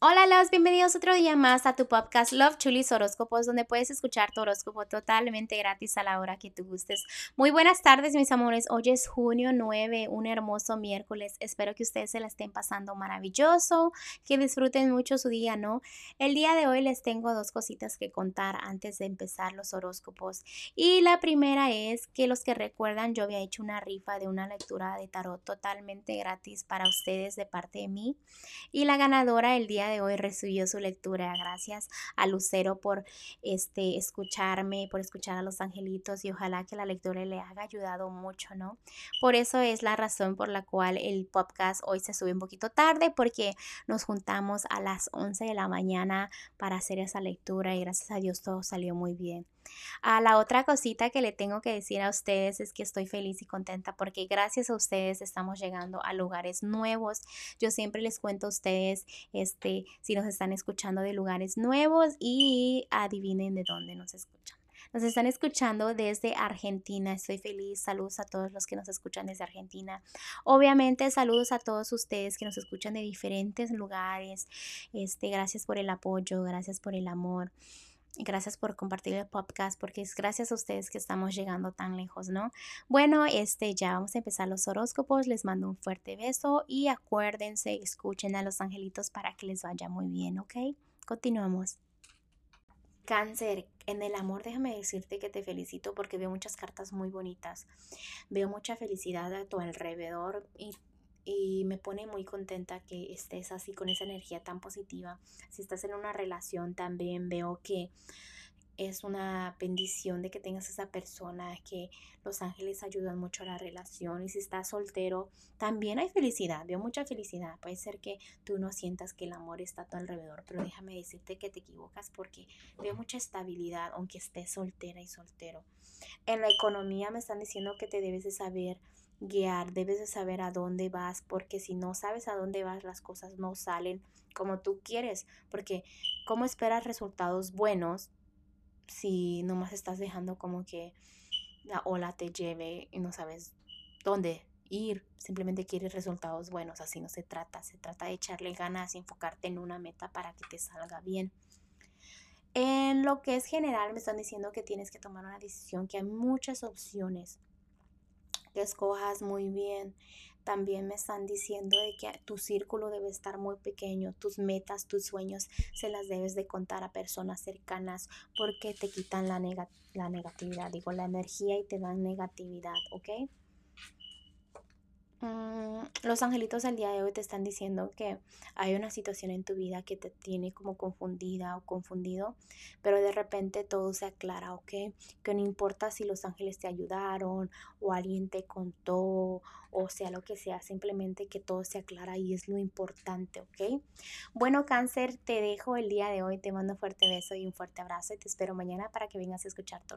Hola, los bienvenidos otro día más a tu podcast Love Chulis Horóscopos, donde puedes escuchar tu horóscopo totalmente gratis a la hora que tú gustes. Muy buenas tardes, mis amores. Hoy es junio 9, un hermoso miércoles. Espero que ustedes se la estén pasando maravilloso, que disfruten mucho su día, ¿no? El día de hoy les tengo dos cositas que contar antes de empezar los horóscopos. Y la primera es que los que recuerdan, yo había hecho una rifa de una lectura de tarot totalmente gratis para ustedes de parte de mí. Y la ganadora el día de hoy recibió su lectura. Gracias a Lucero por este, escucharme, por escuchar a los angelitos y ojalá que la lectura le haya ayudado mucho, ¿no? Por eso es la razón por la cual el podcast hoy se sube un poquito tarde porque nos juntamos a las 11 de la mañana para hacer esa lectura y gracias a Dios todo salió muy bien. A la otra cosita que le tengo que decir a ustedes es que estoy feliz y contenta porque gracias a ustedes estamos llegando a lugares nuevos. Yo siempre les cuento a ustedes este si nos están escuchando de lugares nuevos y adivinen de dónde nos escuchan. Nos están escuchando desde Argentina. Estoy feliz. Saludos a todos los que nos escuchan desde Argentina. Obviamente, saludos a todos ustedes que nos escuchan de diferentes lugares. Este, gracias por el apoyo, gracias por el amor. Gracias por compartir el podcast porque es gracias a ustedes que estamos llegando tan lejos, ¿no? Bueno, este ya vamos a empezar los horóscopos. Les mando un fuerte beso y acuérdense, escuchen a los angelitos para que les vaya muy bien, ¿ok? Continuamos. Cáncer, en el amor déjame decirte que te felicito porque veo muchas cartas muy bonitas. Veo mucha felicidad a tu alrededor y y me pone muy contenta que estés así con esa energía tan positiva. Si estás en una relación también veo que es una bendición de que tengas esa persona, que los ángeles ayudan mucho a la relación y si estás soltero también hay felicidad, veo mucha felicidad. Puede ser que tú no sientas que el amor está a tu alrededor, pero déjame decirte que te equivocas porque veo mucha estabilidad aunque estés soltera y soltero. En la economía me están diciendo que te debes de saber guiar, debes de saber a dónde vas, porque si no sabes a dónde vas, las cosas no salen como tú quieres, porque ¿cómo esperas resultados buenos si nomás estás dejando como que la ola te lleve y no sabes dónde ir, simplemente quieres resultados buenos, así no se trata, se trata de echarle ganas enfocarte en una meta para que te salga bien. En lo que es general me están diciendo que tienes que tomar una decisión, que hay muchas opciones escojas muy bien. También me están diciendo de que tu círculo debe estar muy pequeño, tus metas, tus sueños se las debes de contar a personas cercanas porque te quitan la, la negatividad, digo, la energía y te dan negatividad, ¿ok? Mm, los angelitos del día de hoy te están diciendo que hay una situación en tu vida que te tiene como confundida o confundido, pero de repente todo se aclara, ¿ok? Que no importa si los ángeles te ayudaron o alguien te contó o sea lo que sea, simplemente que todo se aclara y es lo importante, ¿ok? Bueno, cáncer, te dejo el día de hoy, te mando un fuerte beso y un fuerte abrazo y te espero mañana para que vengas a escuchar tu.